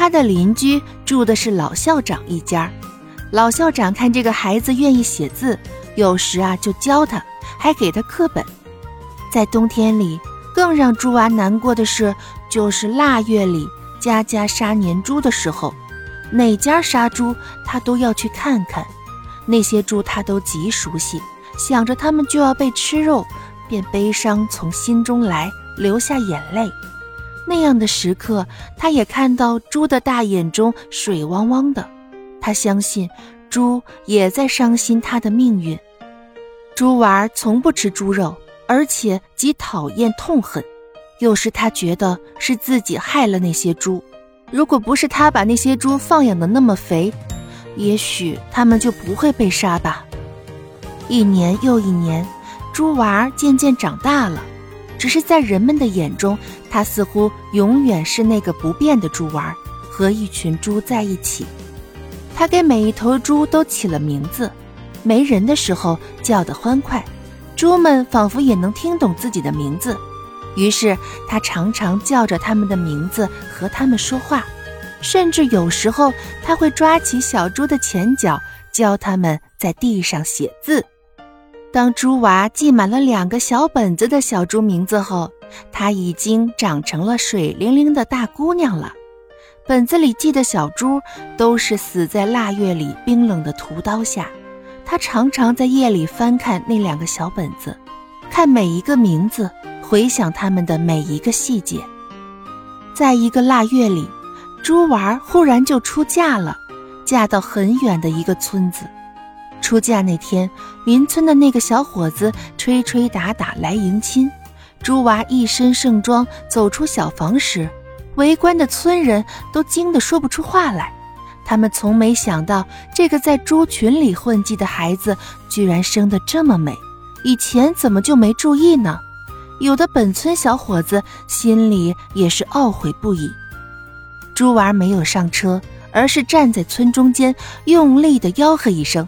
他的邻居住的是老校长一家。老校长看这个孩子愿意写字，有时啊就教他，还给他课本。在冬天里，更让猪娃难过的是，就是腊月里家家杀年猪的时候，哪家杀猪他都要去看看。那些猪他都极熟悉，想着他们就要被吃肉，便悲伤从心中来，流下眼泪。那样的时刻，他也看到猪的大眼中水汪汪的。他相信，猪也在伤心他的命运。猪娃从不吃猪肉，而且极讨厌痛恨。有时他觉得是自己害了那些猪，如果不是他把那些猪放养的那么肥，也许他们就不会被杀吧。一年又一年，猪娃渐渐长大了。只是在人们的眼中，他似乎永远是那个不变的猪娃，和一群猪在一起。他给每一头猪都起了名字，没人的时候叫得欢快，猪们仿佛也能听懂自己的名字。于是他常常叫着他们的名字和他们说话，甚至有时候他会抓起小猪的前脚，教他们在地上写字。当猪娃记满了两个小本子的小猪名字后，她已经长成了水灵灵的大姑娘了。本子里记的小猪都是死在腊月里冰冷的屠刀下。她常常在夜里翻看那两个小本子，看每一个名字，回想他们的每一个细节。在一个腊月里，猪娃忽然就出嫁了，嫁到很远的一个村子。出嫁那天，邻村的那个小伙子吹吹打打来迎亲。猪娃一身盛装走出小房时，围观的村人都惊得说不出话来。他们从没想到，这个在猪群里混迹的孩子居然生得这么美，以前怎么就没注意呢？有的本村小伙子心里也是懊悔不已。猪娃没有上车，而是站在村中间，用力地吆喝一声。